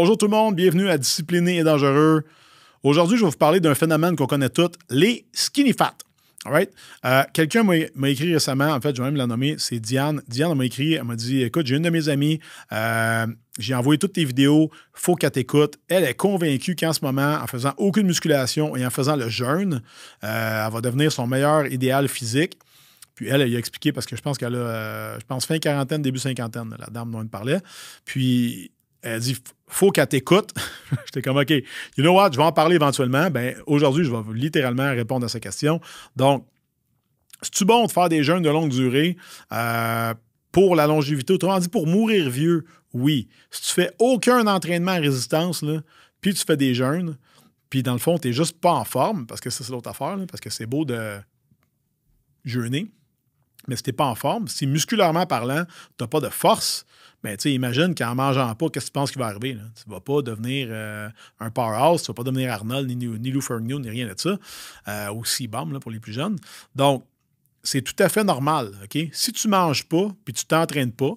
Bonjour tout le monde, bienvenue à Discipliné et Dangereux. Aujourd'hui, je vais vous parler d'un phénomène qu'on connaît tous, les skinny fat. All euh, Quelqu'un m'a écrit récemment, en fait, je vais même la nommer, c'est Diane. Diane m'a écrit, elle m'a dit Écoute, j'ai une de mes amies, euh, j'ai envoyé toutes tes vidéos, faut qu'elle t'écoute. Elle est convaincue qu'en ce moment, en faisant aucune musculation et en faisant le jeûne, euh, elle va devenir son meilleur idéal physique. Puis elle, elle a expliqué parce que je pense qu'elle a, je pense, fin quarantaine, début cinquantaine, la dame dont elle parlait. Puis elle dit faut qu'elle t'écoute. J'étais comme OK, you know what, je vais en parler éventuellement. Ben aujourd'hui, je vais littéralement répondre à sa question. Donc, c'est-tu bon de faire des jeûnes de longue durée euh, pour la longévité? Autrement dit, pour mourir vieux, oui. Si tu fais aucun entraînement à résistance, là, puis tu fais des jeûnes, puis dans le fond, tu n'es juste pas en forme, parce que c'est l'autre affaire, parce que c'est beau de jeûner, mais si tu n'es pas en forme, si musculairement parlant, tu n'as pas de force, mais tu imagine qu'en mangeant pas, qu'est-ce que tu penses qui va arriver? Tu ne vas pas devenir euh, un powerhouse, tu ne vas pas devenir Arnold, ni, ni Lou Ferrigno, ni rien de ça. Euh, bomb pour les plus jeunes. Donc, c'est tout à fait normal. OK? Si tu ne manges pas puis tu t'entraînes pas,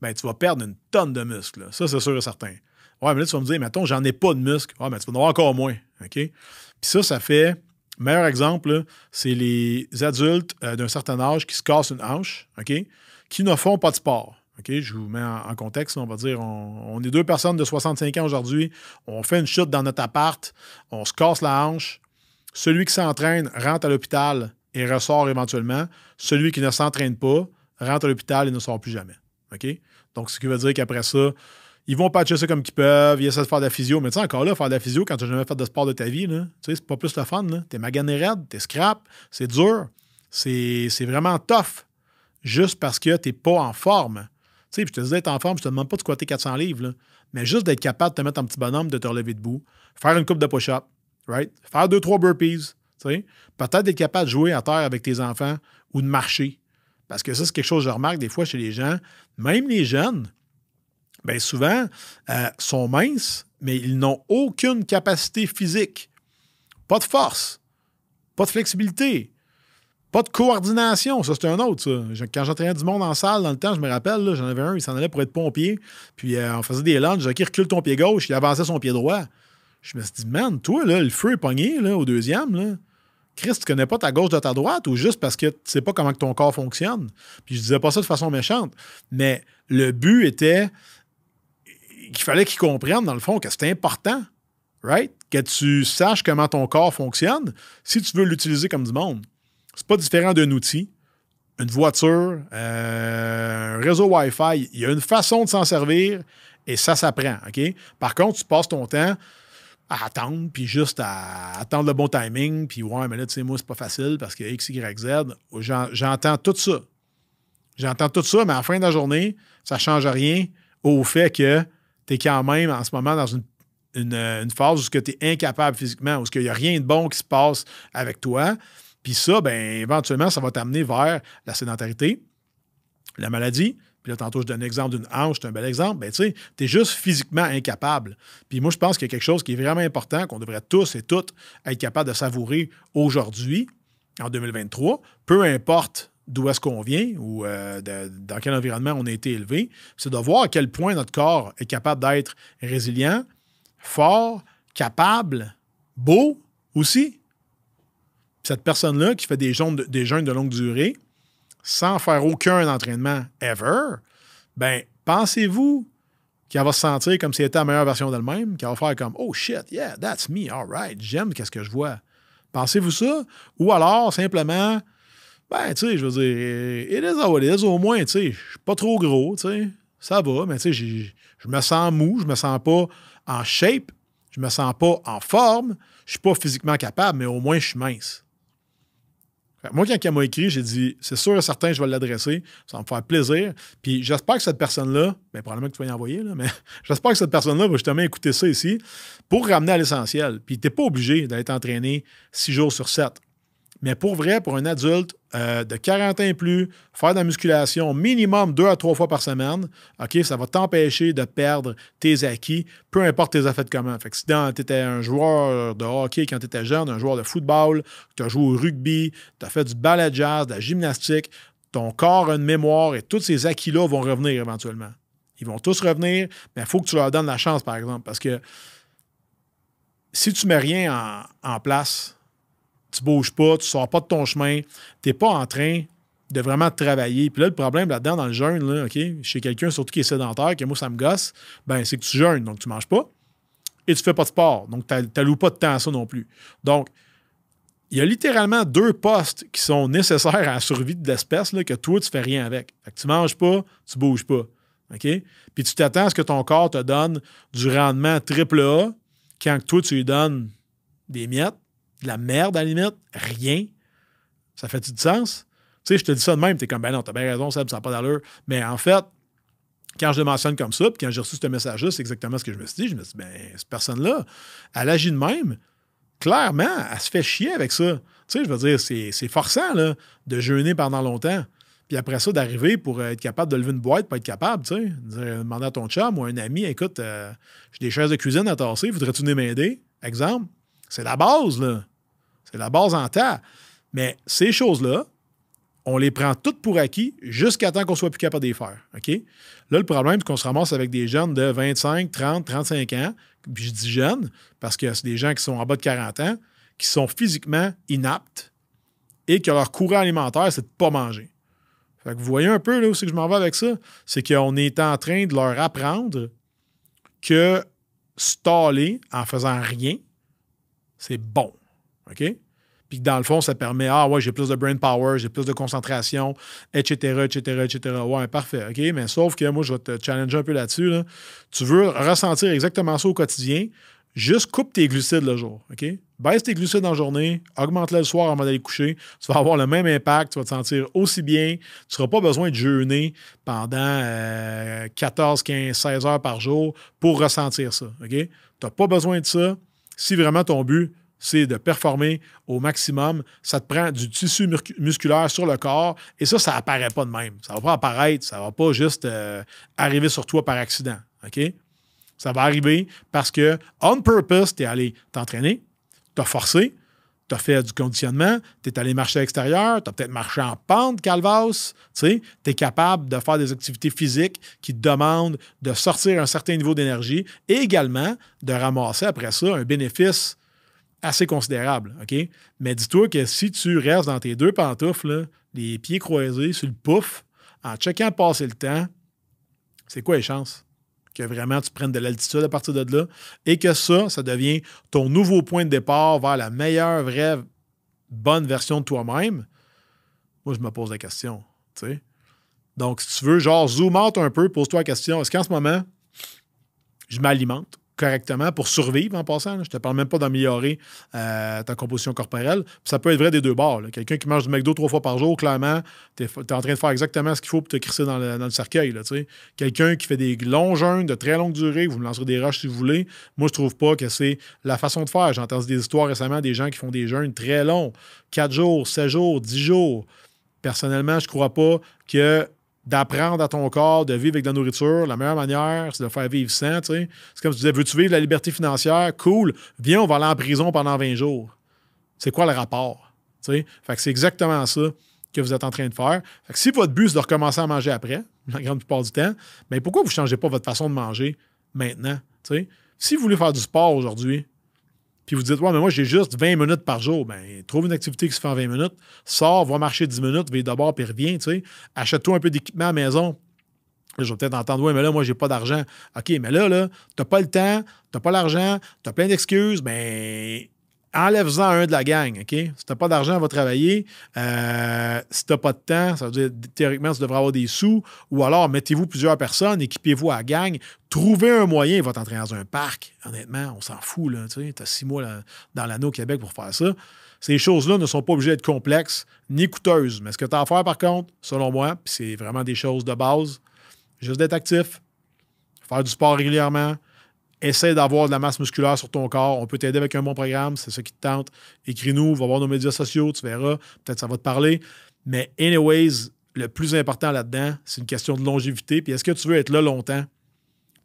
ben, tu vas perdre une tonne de muscles. Ça, c'est sûr et certain. Ouais, mais là, tu vas me dire, mettons, j'en ai pas de muscles. Ouais, mais tu vas en avoir encore moins. OK? Puis ça, ça fait. Meilleur exemple, c'est les adultes euh, d'un certain âge qui se cassent une hanche, OK? Qui ne font pas de sport. Je vous mets en, contexte. On va dire, on, est deux personnes de 65 ans aujourd'hui. On fait une chute dans notre appart. On se casse la hanche. Celui qui s'entraîne rentre à l'hôpital et ressort éventuellement. Celui qui ne s'entraîne pas rentre à l'hôpital et ne sort plus jamais. Donc, ce qui veut dire qu'après ça, ils vont patcher ça comme qu'ils peuvent, ils essaient de faire de la physio. Mais tu sais, encore là, faire de la physio quand tu n'as jamais fait de sport de ta vie, tu sais, c'est pas plus le fun. T'es magané raide, t'es scrap, c'est dur. C'est vraiment tough. Juste parce que t'es pas en forme. Sais, je te dis d'être en forme, je te demande pas de squatter 400 livres, mais juste d'être capable de te mettre un petit bonhomme, de te relever debout, faire une coupe de push-up, right? Faire deux, trois burpees. Peut-être d'être capable de jouer à terre avec tes enfants ou de marcher. Parce que ça, c'est quelque chose que je remarque des fois chez les gens, même les jeunes, bien souvent, euh, sont minces, mais ils n'ont aucune capacité physique. Pas de force, pas de flexibilité, pas de coordination, ça c'est un autre. Quand j'entraînais du monde en salle dans le temps, je me rappelle, j'en avais un, il s'en allait pour être pompier. Puis euh, on faisait des lunges, qui recule ton pied gauche, il avançait son pied droit. Je me suis dit, man, toi, le feu est pogné au deuxième. Là. Chris, tu connais pas ta gauche de ta droite ou juste parce que tu sais pas comment ton corps fonctionne? Puis je disais pas ça de façon méchante. Mais le but était qu'il fallait qu'ils comprennent, dans le fond, que c'était important? Que tu saches comment ton corps fonctionne si tu veux l'utiliser comme du monde. C'est pas différent d'un outil. Une voiture, euh, un réseau Wi-Fi, il y a une façon de s'en servir et ça s'apprend. OK? Par contre, tu passes ton temps à attendre, puis juste à attendre le bon timing, puis ouais, mais là, tu sais, moi, c'est pas facile parce que X, Y, Z. J'entends tout ça. J'entends tout ça, mais à la fin de la journée, ça change rien au fait que tu es quand même en ce moment dans une, une phase où tu es incapable physiquement, où il n'y a rien de bon qui se passe avec toi. Puis ça, ben, éventuellement, ça va t'amener vers la sédentarité, la maladie. Puis là, tantôt, je donne l'exemple d'une hanche, c'est un bel exemple. Ben, tu sais, tu es juste physiquement incapable. Puis moi, je pense qu'il y a quelque chose qui est vraiment important, qu'on devrait tous et toutes être capables de savourer aujourd'hui, en 2023, peu importe d'où est-ce qu'on vient ou euh, dans quel environnement on a été élevé, c'est de voir à quel point notre corps est capable d'être résilient, fort, capable, beau aussi cette personne-là qui fait des jeûnes, de, des de longue durée sans faire aucun entraînement ever, ben pensez-vous qu'elle va se sentir comme si elle était la meilleure version d'elle-même, qu'elle va faire comme Oh shit, yeah, that's me, all right, j'aime qu'est-ce que je vois. Pensez-vous ça? Ou alors simplement, ben, tu sais, je veux dire, it is how it is, au moins, tu sais, je suis pas trop gros, tu sais, ça va, mais tu sais, je me sens mou, je me sens pas en shape, je me sens pas en forme, je suis pas physiquement capable, mais au moins je suis mince. Moi, quand elle m'a écrit, j'ai dit c'est sûr et certain, je vais l'adresser. Ça va me faire plaisir. Puis j'espère que cette personne-là, bien, probablement que tu vas y envoyer, là, mais j'espère que cette personne-là va justement écouter ça ici pour ramener à l'essentiel. Puis tu n'es pas obligé d'être entraîné six jours sur sept. Mais pour vrai, pour un adulte euh, de 40 ans et plus, faire de la musculation minimum deux à trois fois par semaine, OK, ça va t'empêcher de perdre tes acquis, peu importe tes affaires de comment. Fait si tu étais un joueur de hockey quand tu étais jeune, un joueur de football, tu as joué au rugby, tu as fait du ballet jazz, de la gymnastique, ton corps a une mémoire et tous ces acquis-là vont revenir éventuellement. Ils vont tous revenir, mais il faut que tu leur donnes la chance, par exemple, parce que si tu mets rien en, place, tu bouges pas, tu sors pas de ton chemin, tu n'es pas en train de vraiment travailler. Puis là, le problème là-dedans, dans le jeûne, OK, chez quelqu'un, surtout qui est sédentaire, que moi, ça me gosse, ben, c'est que tu jeûnes, donc tu manges pas, et tu fais pas de sport. Donc, tu n'alloues pas de temps à ça non plus. Donc, il y a littéralement deux postes qui sont nécessaires à la survie de l'espèce que toi, tu fais rien avec. Fait que tu manges pas, tu bouges pas. OK? Puis tu t'attends à ce que ton corps te donne du rendement triple A quand toi, tu lui donnes des miettes, de la merde à limite, rien. Ça fait-tu du sens? Tu sais, je te dis ça de même, tu es comme, ben non, t'as bien raison, ça n'a pas d'allure. Mais en fait, quand je le mentionne comme ça, puis quand j'ai reçu ce message-là, c'est exactement ce que je me suis dit. Je me suis dit, ben, cette personne-là, elle agit de même. Clairement, elle se fait chier avec ça. Tu sais, je veux dire, c'est forçant là, de jeûner pendant longtemps. Puis après ça, d'arriver pour être capable de lever une boîte, pas être capable, tu sais. Demander à ton chum ou à un ami, écoute, euh, j'ai des chaises de cuisine à tasser, voudrais-tu venir m'aider? Exemple. C'est la base, là. C'est la base en temps. Mais ces choses-là, on les prend toutes pour acquis jusqu'à temps qu'on soit plus capable de les faire. OK? Là, le problème, c'est qu'on se ramasse avec des jeunes de 25, 30, 35 ans. Puis je dis jeunes parce que c'est des gens qui sont en bas de 40 ans, qui sont physiquement inaptes et que leur courant alimentaire, c'est de ne pas manger. Fait que vous voyez un peu là où c'est que je m'en vais avec ça? C'est qu'on est en train de leur apprendre que staller en faisant rien, c'est bon. OK? puis dans le fond, ça permet, ah ouais, j'ai plus de brain power, j'ai plus de concentration, etc., etc., etc. Ouais, parfait, OK, mais sauf que moi, je vais te challenger un peu là-dessus. Tu veux ressentir exactement ça au quotidien, juste coupe tes glucides le jour, OK? Baisse tes glucides en journée, augmente-les le soir avant d'aller coucher. Tu vas avoir le même impact, tu vas te sentir aussi bien. Tu n'auras pas besoin de jeûner pendant 14, 15, 16 heures par jour pour ressentir ça, OK? Tu n'as pas besoin de ça si vraiment ton but, c'est de performer au maximum. Ça te prend du tissu musculaire sur le corps et ça, ça apparaît pas de même. Ça va pas apparaître, ça va pas juste euh, arriver sur toi par accident. Ça va arriver parce que, on purpose, tu es allé t'entraîner, tu as forcé, tu as fait du conditionnement, tu es allé marcher à l'extérieur, tu as peut-être marché en pente, calvas, tu es capable de faire des activités physiques qui te demandent de sortir un certain niveau d'énergie et également de ramasser après ça un bénéfice assez considérable? Mais dis-toi que si tu restes dans tes deux pantoufles, les pieds croisés sur le pouf, en checkant passer le temps, c'est quoi les chances? Que vraiment tu prennes de l'altitude à partir de là et que ça, ça devient ton nouveau point de départ vers la meilleure, vraie, bonne version de toi-même? Moi, je me pose la question. Donc, si tu veux, genre, zoom out un peu, pose-toi la question, est-ce qu'en ce moment, je m'alimente? Correctement pour survivre en passant. Je ne te parle même pas d'améliorer euh, ta composition corporelle. ça peut être vrai des deux bords. Quelqu'un qui mange du McDo trois fois par jour, clairement, tu es, en train de faire exactement ce qu'il faut pour te crisser dans le, cercueil. Quelqu'un qui fait des longs jeûnes de très longue durée, vous me lancerez des roches si vous voulez. Moi, je trouve pas que c'est la façon de faire. J'ai entendu des histoires récemment des gens qui font des jeûnes très longs, 4 jours, 7 jours, 10 jours. Personnellement, je ne crois pas que d'apprendre à ton corps de vivre avec de la nourriture. La meilleure manière, c'est de faire vivre sans. C'est comme tu disais, veux-tu vivre la liberté financière? Cool. Viens, on va aller en prison pendant 20 jours. C'est quoi le rapport? C'est exactement ça que vous êtes en train de faire. Si votre but, c'est de recommencer à manger après, la grande plupart du temps, mais pourquoi vous ne changez pas votre façon de manger maintenant? Si vous voulez faire du sport aujourd'hui, puis vous dites, ouais, mais moi, j'ai juste 20 minutes par jour. Ben, trouve une activité qui se fait en 20 minutes, sors, va marcher 10 minutes, va d'abord, puis reviens, tu sais. Achète-toi un peu d'équipement à la maison. je vais peut-être entendre, ouais, mais là, moi, j'ai pas d'argent. OK, mais là, là, t'as pas le temps, t'as pas l'argent, t'as plein d'excuses, ben, enlève-en un de la gang, OK? Si tu pas d'argent, va travailler. Euh, si tu pas de temps, ça veut dire théoriquement, tu devrais avoir des sous. Ou alors, mettez-vous plusieurs personnes, équipez-vous à la gang, trouvez un moyen, va t'entrer dans un parc. Honnêtement, on s'en fout, là. Tu as six mois dans l'anneau Québec pour faire ça. Ces choses-là ne sont pas obligées d'être complexes ni coûteuses. Mais ce que tu as à faire, par contre, selon moi, c'est vraiment des choses de base, juste d'être actif, faire du sport régulièrement, Essaye d'avoir de la masse musculaire sur ton corps. On peut t'aider avec un bon programme, c'est ça qui te tente. Écris-nous, va voir nos médias sociaux, tu verras. Peut-être ça va te parler. Mais, anyways, le plus important là-dedans, c'est une question de longévité. Puis est-ce que tu veux être là longtemps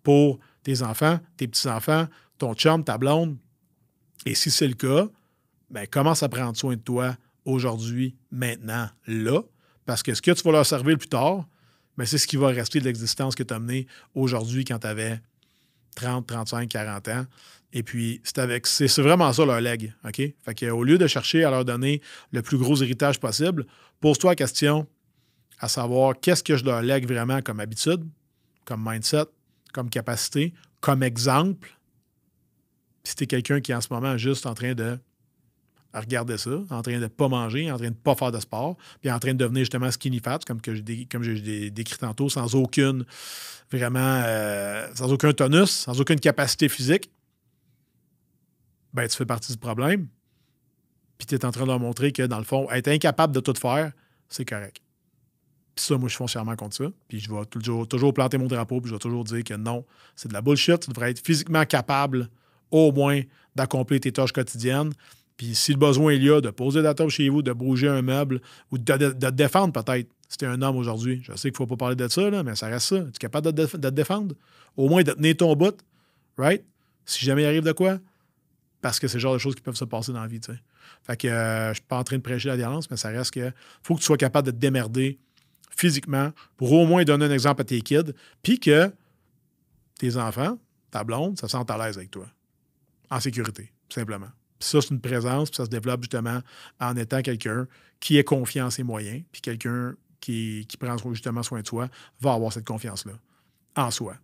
pour tes enfants, tes petits-enfants, ton chum, ta blonde? Et si c'est le cas, ben, commence à prendre soin de toi aujourd'hui, maintenant, là. Parce que ce que tu vas leur servir plus tard, mais c'est ce qui va rester de l'existence que tu as menée aujourd'hui quand tu avais 30, 35, 40 ans. Et puis, c'est avec c'est vraiment ça leur leg. OK? Fait qu'au lieu de chercher à leur donner le plus gros héritage possible, pose-toi la question à savoir qu'est-ce que je leur lègue vraiment comme habitude, comme mindset, comme capacité, comme exemple? si tu es quelqu'un qui est en ce moment juste en train de regarder ça, en train de ne pas manger, en train de ne pas faire de sport, puis en train de devenir justement skinny fat, comme, que j'ai, comme j'ai décrit tantôt, sans aucune, vraiment, euh, sans aucun tonus, sans aucune capacité physique, ben tu fais partie du problème. Puis tu es en train de leur montrer que, dans le fond, être incapable de tout faire, c'est correct. Puis ça, moi, je suis foncièrement contre ça. Puis je vais toujours, toujours planter mon drapeau, puis je vais toujours dire que non, c'est de la bullshit. Tu devrais être physiquement capable, au moins, d'accomplir tes tâches quotidiennes. Puis si le besoin il y a de poser la table chez vous, de bouger un meuble ou de, te défendre peut-être, si tu es un homme aujourd'hui. Je sais qu'il ne faut pas parler de ça, mais ça reste ça. Tu es capable de, te défendre? Au moins de tenir ton bout, right? Si jamais il arrive de quoi? Parce que c'est le genre de choses qui peuvent se passer dans la vie, tu sais. Fait que euh, je suis pas en train de prêcher la violence, mais ça reste que faut que tu sois capable de te démerder physiquement pour au moins donner un exemple à tes kids, puis que tes enfants, ta blonde, ça se sentent à l'aise avec toi. En sécurité, simplement ça, c'est une présence, puis ça se développe justement en étant quelqu'un qui est confiant en ses moyens, puis quelqu'un qui, prend justement soin de soi va avoir cette confiance-là en soi.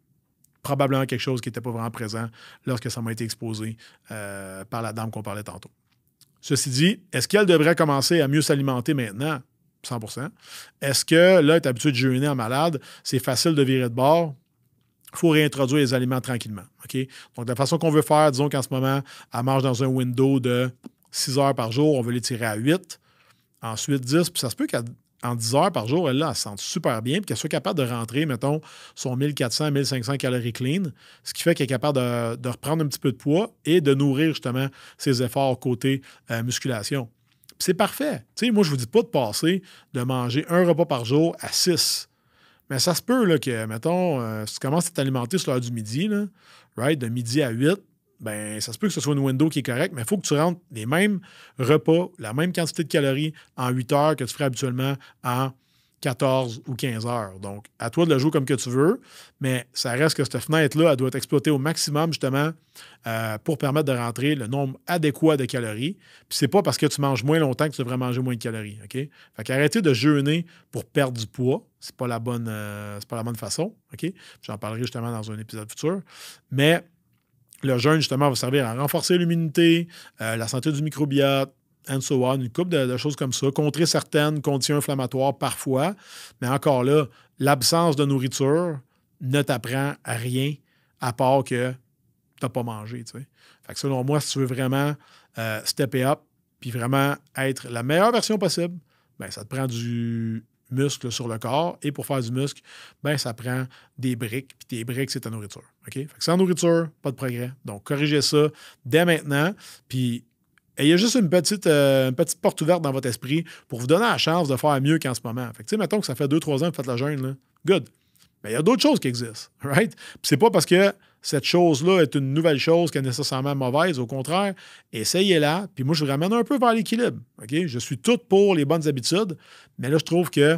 Probablement quelque chose qui n'était pas vraiment présent lorsque ça m'a été exposé euh, par la dame qu'on parlait tantôt. Ceci dit, est-ce qu'elle devrait commencer à mieux s'alimenter maintenant? 100% Est-ce que là, tu es habitué de jeûner en malade, c'est facile de virer de bord? il faut réintroduire les aliments tranquillement. Donc, de la façon qu'on veut faire, disons qu'en ce moment, elle marche dans un window de 6 heures par jour, on veut les tirer à 8, ensuite 10, puis ça se peut qu'en 10 heures par jour, elle, là, elle se sente super bien, puis qu'elle soit capable de rentrer, mettons, son 1400, 1500 calories clean, ce qui fait qu'elle est capable de, reprendre un petit peu de poids et de nourrir justement ses efforts côté euh, musculation. c'est parfait. Sais, moi, je ne vous dis pas de passer de manger un repas par jour à 6. Mais ça se peut là, que, mettons, euh, si tu commences à t'alimenter sur l'heure du midi, right, de midi à 8, ben, ça se peut que ce soit une window qui est correcte, mais il faut que tu rentres les mêmes repas, la même quantité de calories en 8 heures que tu ferais habituellement en 14 ou 15 heures. Donc, à toi de le jouer comme que tu veux, mais ça reste que cette fenêtre-là, elle doit être exploitée au maximum, justement, euh, pour permettre de rentrer le nombre adéquat de calories. Puis c'est pas parce que tu manges moins longtemps que tu devrais manger moins de calories, OK? Fait qu'arrêter de jeûner pour perdre du poids, c'est pas la bonne, euh, pas la bonne façon, OK? J'en parlerai justement dans un épisode futur. Mais le jeûne, justement, va servir à renforcer l'immunité, euh, la santé du microbiote, and so on, une couple de, choses comme ça, contrer certaines conditions inflammatoires parfois, mais encore là, l'absence de nourriture ne t'apprend à rien à part que tu n'as pas mangé. Fait que selon moi, si tu veux vraiment euh, stepper up puis vraiment être la meilleure version possible, ben, ça te prend du muscle sur le corps. Et pour faire du muscle, ben, ça prend des briques. Puis des briques, c'est ta nourriture. OK? Fait que sans nourriture, pas de progrès. Donc, corrigez ça dès maintenant. Puis il y a juste une petite, euh, petite porte ouverte dans votre esprit pour vous donner la chance de faire mieux qu'en ce moment. Fait que, mettons que ça fait 2-3 ans que vous faites la jeûne, là. good. Mais il y a d'autres choses qui existent, right? C'est pas parce que cette chose-là est une nouvelle chose qui est nécessairement mauvaise. Au contraire, essayez-la. Puis moi, je vous ramène un peu vers l'équilibre. Je suis tout pour les bonnes habitudes, mais là, je trouve que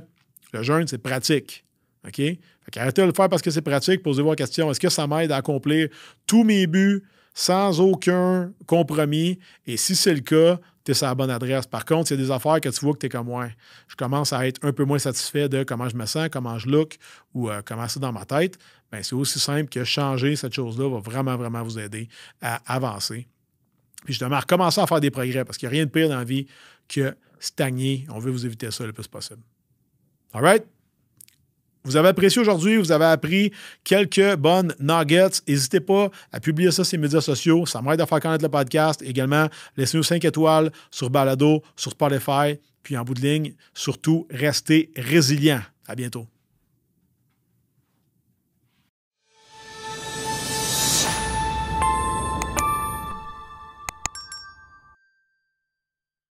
le jeûne, c'est pratique. OK? Fait arrêtez de le faire parce que c'est pratique. Posez-vous la question est-ce que ça m'aide à accomplir tous mes buts sans aucun compromis? Et si c'est le cas, tu es sur la bonne adresse. Par contre, il y a des affaires que tu vois que tu es comme moi. Je commence à être un peu moins satisfait de comment je me sens, comment je look ou euh, comment c'est dans ma tête. Bien, c'est aussi simple que changer cette chose-là va vraiment, vraiment vous aider à avancer. Puis justement, à recommencer à faire des progrès parce qu'il n'y a rien de pire dans la vie que stagner. On veut vous éviter ça le plus possible. All right? Vous avez apprécié aujourd'hui, vous avez appris quelques bonnes nuggets. N'hésitez pas à publier ça sur les médias sociaux. Ça m'aide à faire connaître le podcast. Également, laissez-nous 5 étoiles sur Balado, sur Spotify. Puis en bout de ligne, surtout, restez résilient. À bientôt.